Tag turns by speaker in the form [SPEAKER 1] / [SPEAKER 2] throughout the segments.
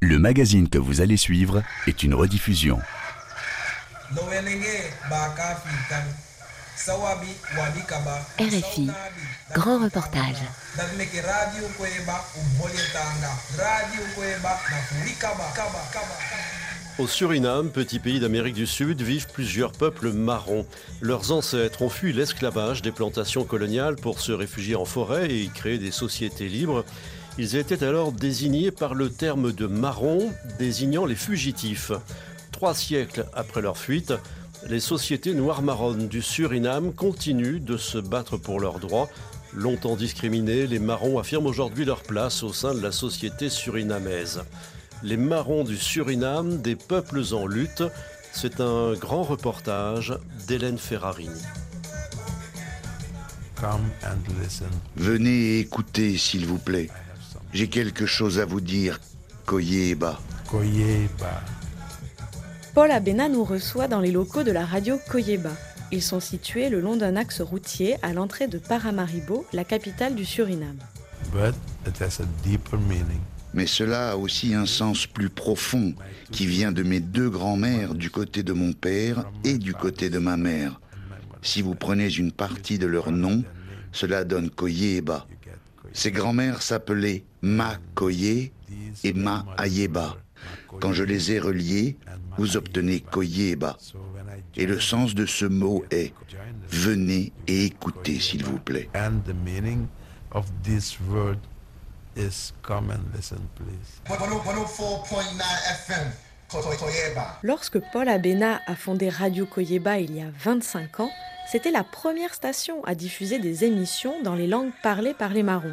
[SPEAKER 1] Le magazine que vous allez suivre est une rediffusion.
[SPEAKER 2] RFI, grand reportage.
[SPEAKER 3] Au Suriname, petit pays d'Amérique du Sud, vivent plusieurs peuples marrons. Leurs ancêtres ont fui l'esclavage des plantations coloniales pour se réfugier en forêt et y créer des sociétés libres. Ils étaient alors désignés par le terme de marron, désignant les fugitifs. Trois siècles après leur fuite, les sociétés noires marronnes du Suriname continuent de se battre pour leurs droits. Longtemps discriminés, les marrons affirment aujourd'hui leur place au sein de la société surinamaise. Les marrons du Suriname, des peuples en lutte, c'est un grand reportage d'Hélène Ferrarini.
[SPEAKER 4] Venez écouter, s'il vous plaît. J'ai quelque chose à vous dire, Koyeba.
[SPEAKER 5] Koyeba.
[SPEAKER 6] Paul Abena nous reçoit dans les locaux de la radio Koyeba. Ils sont situés le long d'un axe routier à l'entrée de Paramaribo, la capitale du Suriname.
[SPEAKER 4] Mais cela a aussi un sens plus profond qui vient de mes deux grands-mères du côté de mon père et du côté de ma mère. Si vous prenez une partie de leur nom, cela donne Koyeba. Ces grands-mères s'appelaient Ma Koye et Ma Ayeba. Quand je les ai reliées, vous obtenez Koyeba. Et le sens de ce mot est venez et écoutez, s'il vous plaît.
[SPEAKER 6] Lorsque Paul Abena a fondé Radio Koyeba il y a 25 ans, c'était la première station à diffuser des émissions dans les langues parlées par les marrons.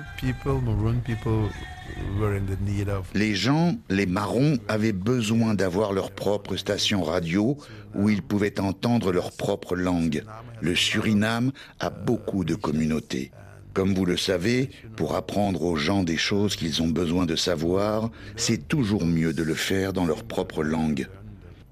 [SPEAKER 4] Les gens, les marrons, avaient besoin d'avoir leur propre station radio où ils pouvaient entendre leur propre langue. Le Suriname a beaucoup de communautés. Comme vous le savez, pour apprendre aux gens des choses qu'ils ont besoin de savoir, c'est toujours mieux de le faire dans leur propre langue.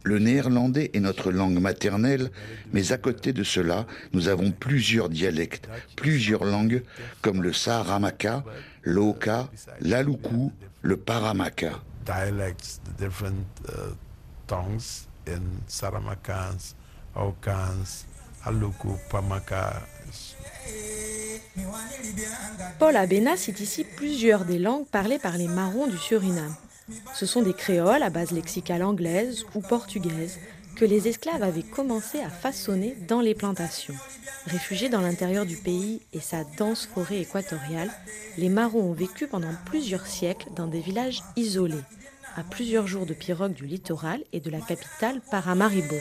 [SPEAKER 4] Le néerlandais est notre langue maternelle, mais à côté de cela, nous avons plusieurs dialectes, plusieurs langues, comme le Saharamaka, l'Oka, l'Aluku, le Paramaka.
[SPEAKER 6] Paul Abena cite ici plusieurs des langues parlées par les marrons du Suriname. Ce sont des créoles à base lexicale anglaise ou portugaise que les esclaves avaient commencé à façonner dans les plantations. Réfugiés dans l'intérieur du pays et sa dense forêt équatoriale, les marrons ont vécu pendant plusieurs siècles dans des villages isolés, à plusieurs jours de pirogue du littoral et de la capitale Paramaribo.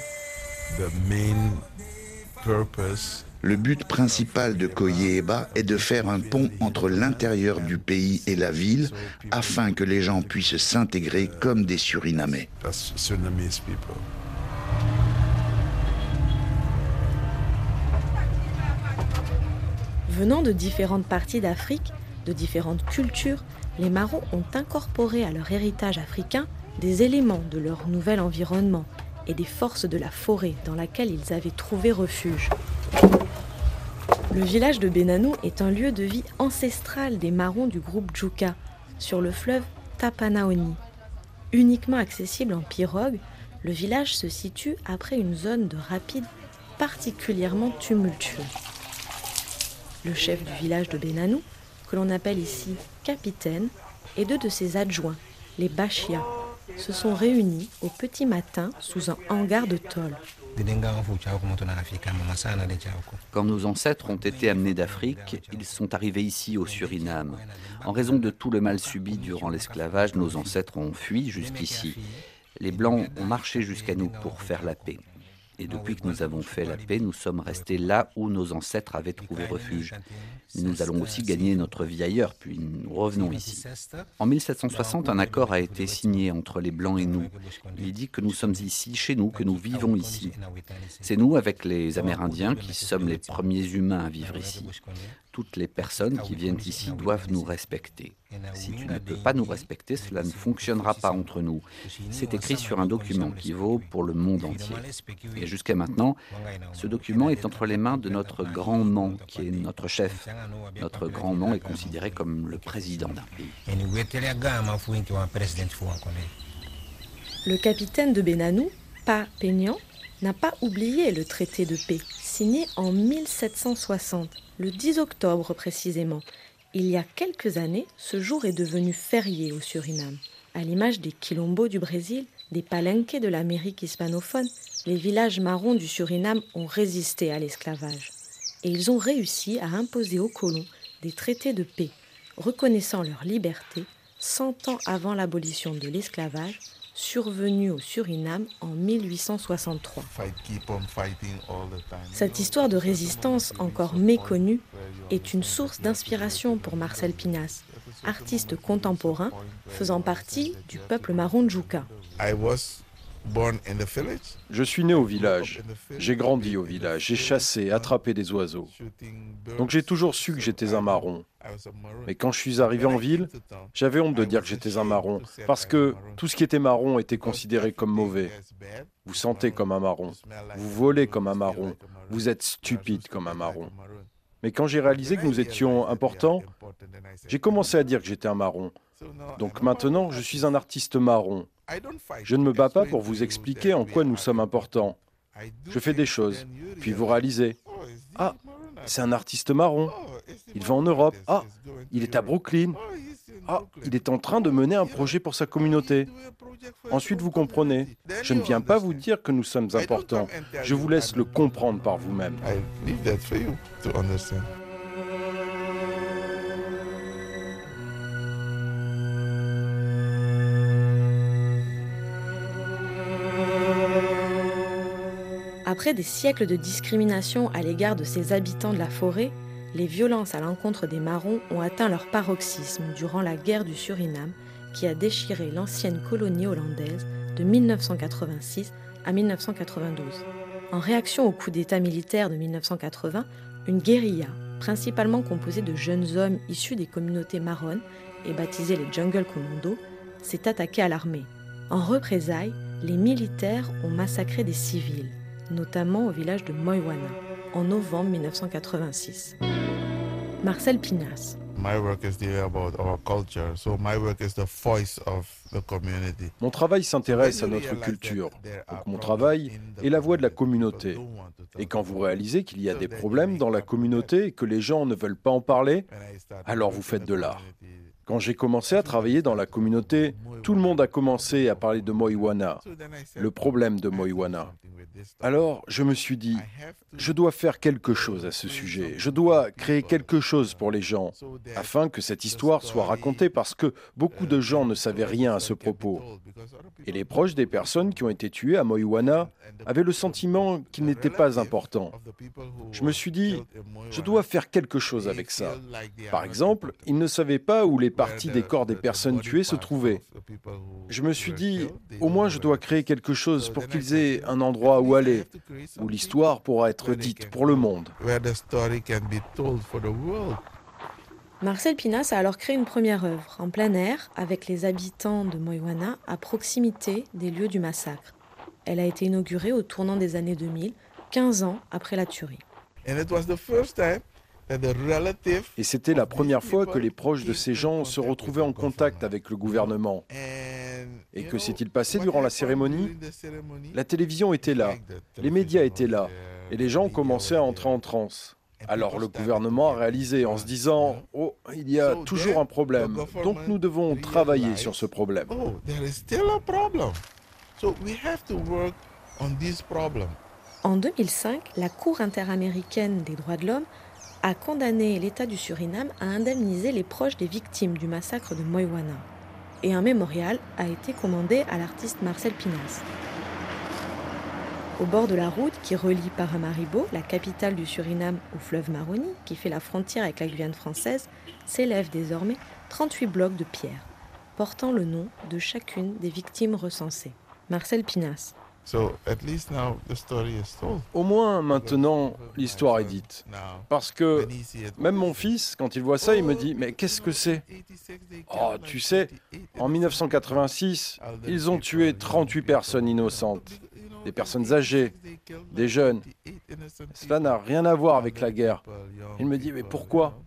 [SPEAKER 4] Le but principal de Koyeba est de faire un pont entre l'intérieur du pays et la ville afin que les gens puissent s'intégrer comme des Surinamais.
[SPEAKER 6] Venant de différentes parties d'Afrique, de différentes cultures, les marrons ont incorporé à leur héritage africain des éléments de leur nouvel environnement et des forces de la forêt dans laquelle ils avaient trouvé refuge. Le village de Benanou est un lieu de vie ancestral des marrons du groupe Djuka, sur le fleuve Tapanaoni. Uniquement accessible en pirogue, le village se situe après une zone de rapide particulièrement tumultueux. Le chef du village de Benanou, que l'on appelle ici capitaine, et deux de ses adjoints, les Bachia, se sont réunis au petit matin sous un hangar de tôle.
[SPEAKER 7] Quand nos ancêtres ont été amenés d'Afrique, ils sont arrivés ici au Suriname. En raison de tout le mal subi durant l'esclavage, nos ancêtres ont fui jusqu'ici. Les Blancs ont marché jusqu'à nous pour faire la paix. Et depuis que nous avons fait la paix, nous sommes restés là où nos ancêtres avaient trouvé refuge. nous allons aussi gagner notre vie ailleurs, puis nous revenons ici. En 1760, un accord a été signé entre les Blancs et nous. Il dit que nous sommes ici, chez nous, que nous vivons ici. C'est nous, avec les Amérindiens, qui sommes les premiers humains à vivre ici. Toutes les personnes qui viennent ici doivent nous respecter. Si tu ne peux pas nous respecter, cela ne fonctionnera pas entre nous. C'est écrit sur un document qui vaut pour le monde entier. Et jusqu'à maintenant, ce document est entre les mains de notre grand nom, qui est notre chef. Notre grand nom est considéré comme le président d'un pays.
[SPEAKER 6] Le capitaine de Benanou, Pa Peignan, n'a pas oublié le traité de paix, signé en 1760, le 10 octobre précisément. Il y a quelques années, ce jour est devenu férié au Suriname. À l'image des quilombos du Brésil, des palenques de l'Amérique hispanophone, les villages marrons du Suriname ont résisté à l'esclavage. Et ils ont réussi à imposer aux colons des traités de paix, reconnaissant leur liberté 100 ans avant l'abolition de l'esclavage survenu au Suriname en 1863. Cette histoire de résistance encore méconnue est une source d'inspiration pour Marcel Pinas, artiste contemporain faisant partie du peuple marron.
[SPEAKER 5] Je suis né au village, j'ai grandi au village, j'ai chassé, attrapé des oiseaux. Donc j'ai toujours su que j'étais un marron. Mais quand je suis arrivé en ville, j'avais honte de dire que j'étais un marron, parce que tout ce qui était marron était considéré comme mauvais. Vous sentez comme un marron, vous volez comme un marron, vous êtes stupide comme un marron. Mais quand j'ai réalisé que nous étions importants, j'ai commencé à dire que j'étais un marron. Donc maintenant, je suis un artiste marron. Je ne me bats pas pour vous expliquer en quoi nous sommes importants. Je fais des choses, puis vous réalisez. Ah, c'est un artiste marron. Il va en Europe. Ah, il est à Brooklyn. Ah, il est en train de mener un projet pour sa communauté. Ensuite, vous comprenez. Je ne viens pas vous dire que nous sommes importants. Je vous laisse le comprendre par vous-même.
[SPEAKER 6] Après des siècles de discrimination à l'égard de ces habitants de la forêt, les violences à l'encontre des Marrons ont atteint leur paroxysme durant la guerre du Suriname qui a déchiré l'ancienne colonie hollandaise de 1986 à 1992. En réaction au coup d'État militaire de 1980, une guérilla, principalement composée de jeunes hommes issus des communautés marronnes et baptisés les Jungle Commando, s'est attaquée à l'armée. En représailles, les militaires ont massacré des civils notamment au village de Moiwana, en novembre 1986. Marcel Pinas.
[SPEAKER 5] Mon travail s'intéresse à notre culture. Donc mon travail est la voix de la communauté. Et quand vous réalisez qu'il y a des problèmes dans la communauté et que les gens ne veulent pas en parler, alors vous faites de l'art. Quand j'ai commencé à travailler dans la communauté, tout le monde a commencé à parler de Moiwana, le problème de Moiwana. Alors, je me suis dit, je dois faire quelque chose à ce sujet, je dois créer quelque chose pour les gens, afin que cette histoire soit racontée parce que beaucoup de gens ne savaient rien à ce propos. Et les proches des personnes qui ont été tuées à Moiwana avaient le sentiment qu'il n'était pas important. Je me suis dit, je dois faire quelque chose avec ça. Par exemple, ils ne savaient pas où les parties des corps des personnes tuées se trouvaient. Je me suis dit, au moins je dois créer quelque chose pour qu'ils aient un endroit où aller, où l'histoire pourra être dite pour le monde.
[SPEAKER 6] Marcel Pinas a alors créé une première œuvre en plein air avec les habitants de Moiwana à proximité des lieux du massacre. Elle a été inaugurée au tournant des années 2000, 15 ans après la tuerie.
[SPEAKER 5] Et c'était la première fois que les proches de ces gens se retrouvaient en contact avec le gouvernement. Et que s'est-il passé durant la cérémonie La télévision était là, les médias étaient là, et les gens commençaient à entrer en transe. Alors le gouvernement a réalisé en se disant, oh, il y a toujours un problème, donc nous devons travailler sur ce problème.
[SPEAKER 6] En 2005, la Cour interaméricaine des droits de l'homme a condamné l'État du Suriname à indemniser les proches des victimes du massacre de Moiwana. Et un mémorial a été commandé à l'artiste Marcel Pinas. Au bord de la route qui relie Paramaribo, la capitale du Suriname, au fleuve Maroni, qui fait la frontière avec la Guyane française, s'élèvent désormais 38 blocs de pierre, portant le nom de chacune des victimes recensées. Marcel Pinas.
[SPEAKER 5] Au moins maintenant, l'histoire est dite. Parce que même mon fils, quand il voit ça, il me dit, mais qu'est-ce que c'est? Oh, tu sais, en 1986, ils ont tué 38 personnes innocentes, des personnes âgées, des jeunes. Cela n'a rien à voir avec la guerre. Il me dit, mais pourquoi?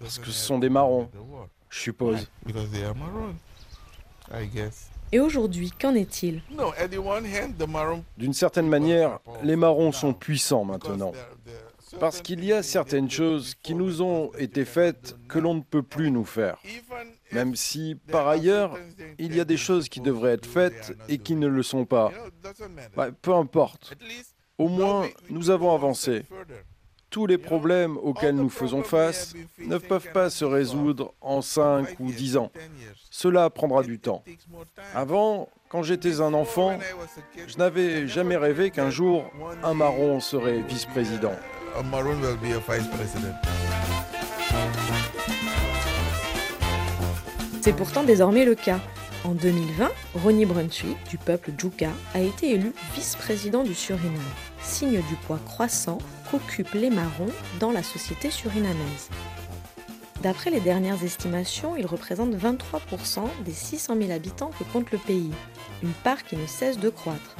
[SPEAKER 5] Parce que ce sont des marrons, je suppose.
[SPEAKER 6] Et aujourd'hui, qu'en est-il?
[SPEAKER 5] D'une certaine manière, les marrons sont puissants maintenant. Parce qu'il y a certaines choses qui nous ont été faites que l'on ne peut plus nous faire. Même si, par ailleurs, il y a des choses qui devraient être faites et qui ne le sont pas. Bah, peu importe. Au moins, nous avons avancé. Tous les problèmes auxquels nous faisons face ne peuvent pas se résoudre en 5 ou 10 ans. Cela prendra du temps. Avant, quand j'étais un enfant, je n'avais jamais rêvé qu'un jour, un marron serait vice-président.
[SPEAKER 6] C'est pourtant désormais le cas. En 2020, Ronnie Brunswick, du peuple Djuka, a été élu vice-président du Suriname, signe du poids croissant qu'occupent les marrons dans la société surinamaise. D'après les dernières estimations, ils représentent 23% des 600 000 habitants que compte le pays, une part qui ne cesse de croître.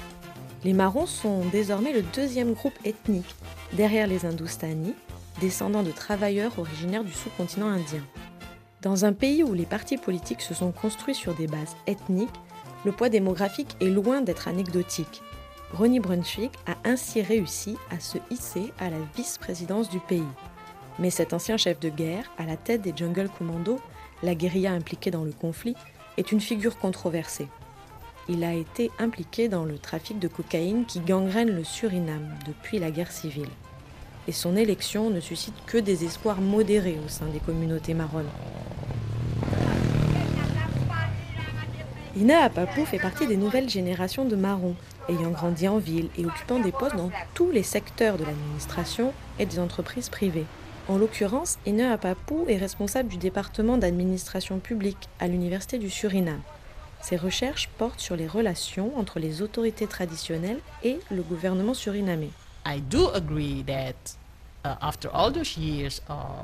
[SPEAKER 6] Les marrons sont désormais le deuxième groupe ethnique, derrière les Hindoustani, descendants de travailleurs originaires du sous-continent indien. Dans un pays où les partis politiques se sont construits sur des bases ethniques, le poids démographique est loin d'être anecdotique. Ronnie Brunswick a ainsi réussi à se hisser à la vice-présidence du pays. Mais cet ancien chef de guerre, à la tête des Jungle Commando, la guérilla impliquée dans le conflit, est une figure controversée. Il a été impliqué dans le trafic de cocaïne qui gangrène le Suriname depuis la guerre civile. Et son élection ne suscite que des espoirs modérés au sein des communautés marronnes. Ina Apapou fait partie des nouvelles générations de marrons, ayant grandi en ville et occupant des postes dans tous les secteurs de l'administration et des entreprises privées. En l'occurrence, Ina Apapou est responsable du département d'administration publique à l'Université du Suriname. Ses recherches portent sur les relations entre les autorités traditionnelles et le gouvernement surinamais.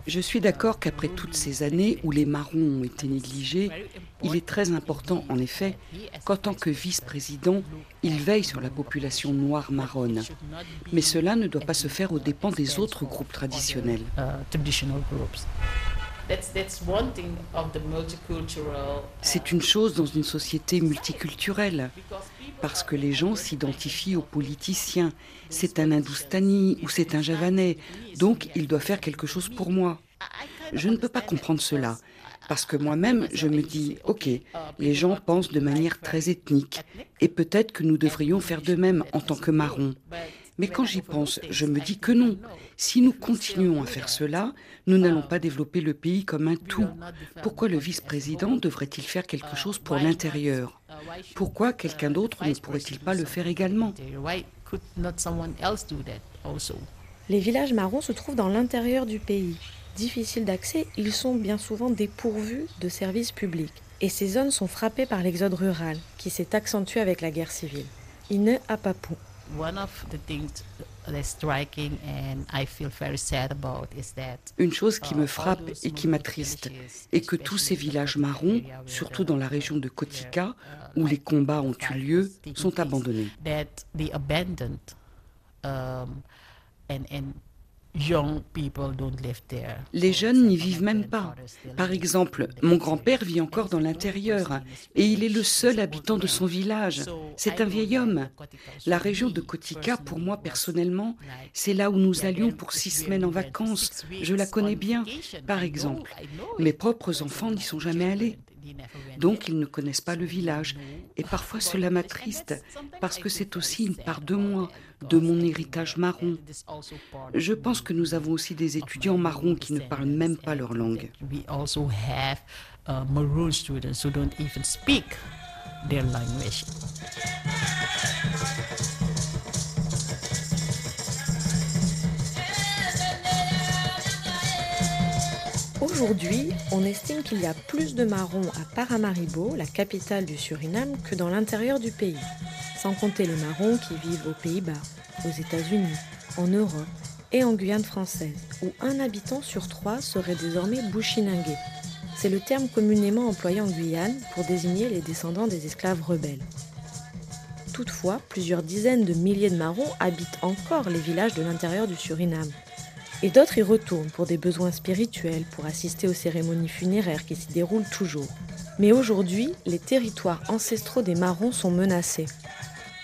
[SPEAKER 8] Je suis d'accord qu'après toutes ces années où les marrons ont été négligés, il est très important, en effet, qu'en tant que vice-président, il veille sur la population noire marronne. Mais cela ne doit pas se faire aux dépens des autres groupes traditionnels. C'est une chose dans une société multiculturelle, parce que les gens s'identifient aux politiciens. C'est un Hindoustani ou c'est un Javanais, donc il doit faire quelque chose pour moi. Je ne peux pas comprendre cela, parce que moi-même, je me dis, ok, les gens pensent de manière très ethnique, et peut-être que nous devrions faire de même en tant que marrons. Mais quand j'y pense, je me dis que non. Si nous continuons à faire cela, nous n'allons pas développer le pays comme un tout. Pourquoi le vice-président devrait-il faire quelque chose pour l'intérieur? Pourquoi quelqu'un d'autre ne pourrait-il pas le faire également?
[SPEAKER 6] Les villages marrons se trouvent dans l'intérieur du pays. Difficiles d'accès, ils sont bien souvent dépourvus de services publics. Et ces zones sont frappées par l'exode rural, qui s'est accentué avec la guerre civile. Ine Apapou.
[SPEAKER 8] Une chose qui me frappe et qui m'attriste est que tous ces villages marrons, surtout dans la région de Kotika, où les combats ont eu lieu, sont abandonnés. Les jeunes n'y vivent même pas. Par exemple, mon grand-père vit encore dans l'intérieur et il est le seul habitant de son village. C'est un vieil homme. La région de Kotika, pour moi personnellement, c'est là où nous allions pour six semaines en vacances. Je la connais bien, par exemple. Mes propres enfants n'y sont jamais allés. Donc ils ne connaissent pas le village. Et parfois cela m'attriste, parce que c'est aussi une part de moi, de mon héritage marron. Je pense que nous avons aussi des étudiants marrons qui ne parlent même pas leur langue.
[SPEAKER 6] Aujourd'hui, on estime qu'il y a plus de marrons à Paramaribo, la capitale du Suriname, que dans l'intérieur du pays. Sans compter les marrons qui vivent aux Pays-Bas, aux États-Unis, en Europe et en Guyane française, où un habitant sur trois serait désormais bushinangué. C'est le terme communément employé en Guyane pour désigner les descendants des esclaves rebelles. Toutefois, plusieurs dizaines de milliers de marrons habitent encore les villages de l'intérieur du Suriname, et d'autres y retournent pour des besoins spirituels, pour assister aux cérémonies funéraires qui s'y déroulent toujours. Mais aujourd'hui, les territoires ancestraux des Marrons sont menacés.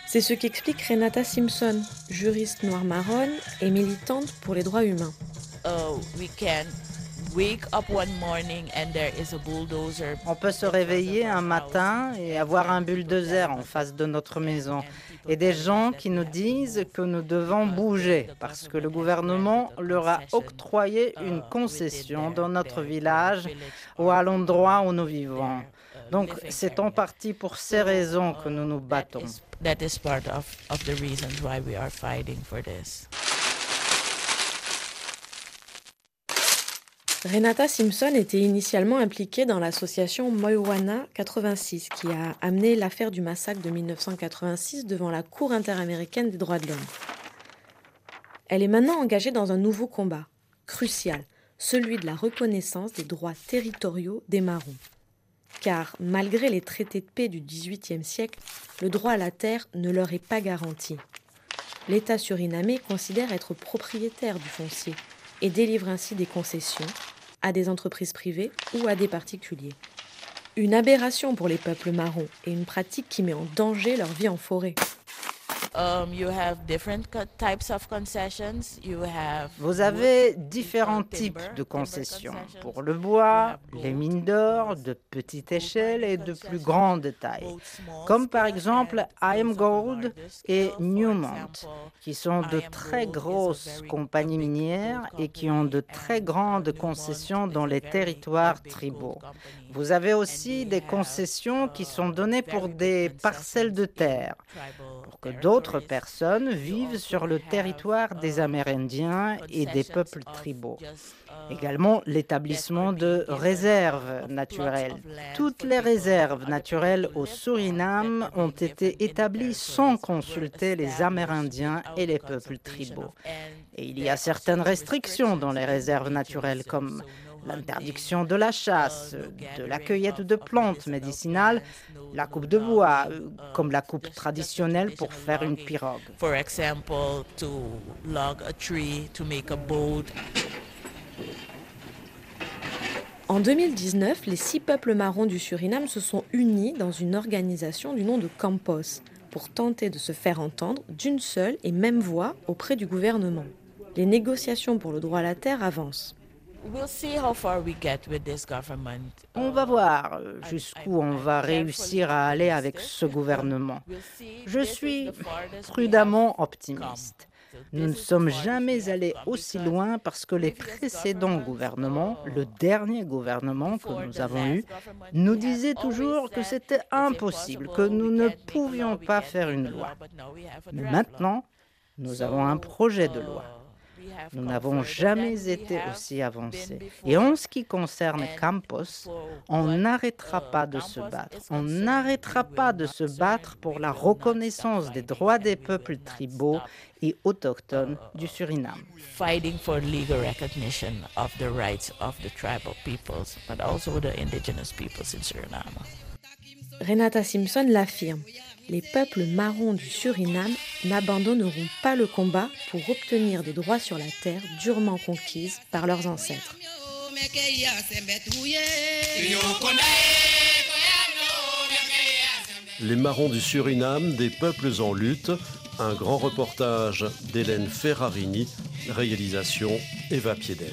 [SPEAKER 6] C'est ce qu'explique Renata Simpson, juriste noire marronne et militante pour les droits humains.
[SPEAKER 9] Uh,
[SPEAKER 10] On peut se réveiller un matin et avoir un bulldozer en face de notre maison et des gens qui nous disent que nous devons bouger parce que le gouvernement leur a octroyé une concession dans notre village ou à l'endroit où nous vivons. Donc c'est en partie pour ces raisons que nous nous battons.
[SPEAKER 6] Renata Simpson était initialement impliquée dans l'association Moiwana 86 qui a amené l'affaire du massacre de 1986 devant la Cour interaméricaine des droits de l'homme. Elle est maintenant engagée dans un nouveau combat, crucial, celui de la reconnaissance des droits territoriaux des Marrons. Car malgré les traités de paix du XVIIIe siècle, le droit à la terre ne leur est pas garanti. L'État surinamé considère être propriétaire du foncier et délivre ainsi des concessions à des entreprises privées ou à des particuliers. Une aberration pour les peuples marrons et une pratique qui met en danger leur vie en forêt.
[SPEAKER 10] Vous avez différents types de concessions. pour le bois, les mines d'or de petite échelle et de plus grande taille, comme par exemple IM Gold et Newmont, qui sont de très grosses compagnies minières et qui ont de très grandes concessions dans les territoires tribaux. Vous avez aussi des concessions qui sont données pour des parcelles de terre, pour que d'autres personnes vivent sur le territoire des Amérindiens et des peuples tribaux. Également l'établissement de réserves naturelles. Toutes les réserves naturelles au Suriname ont été établies sans consulter les Amérindiens et les peuples tribaux. Et il y a certaines restrictions dans les réserves naturelles comme l'interdiction de la chasse, de la cueillette de plantes médicinales, la coupe de bois, euh, comme la coupe traditionnelle pour faire une pirogue.
[SPEAKER 6] En 2019, les six peuples marrons du Suriname se sont unis dans une organisation du nom de Campos pour tenter de se faire entendre d'une seule et même voix auprès du gouvernement. Les négociations pour le droit à la terre avancent.
[SPEAKER 10] On va voir euh, jusqu'où on va réussir à aller avec ce gouvernement. Je suis prudemment optimiste. Nous ne sommes jamais allés aussi loin parce que les précédents gouvernements, le dernier gouvernement que nous avons eu, nous disaient toujours que c'était impossible, que nous ne pouvions pas faire une loi. Mais maintenant, nous avons un projet de loi. Nous n'avons jamais été aussi avancés. Et en ce qui concerne Campos, on n'arrêtera pas de se battre. On n'arrêtera pas de se battre pour la reconnaissance des droits des peuples tribaux et autochtones du Suriname.
[SPEAKER 9] Fighting for legal recognition of the rights of the tribal peoples, but also the indigenous peoples in Suriname.
[SPEAKER 6] Renata Simpson l'affirme les peuples marrons du Suriname n'abandonneront pas le combat pour obtenir des droits sur la terre durement conquise par leurs ancêtres.
[SPEAKER 3] Les marrons du Suriname, des peuples en lutte, un grand reportage d'Hélène Ferrarini, réalisation Eva Piedel.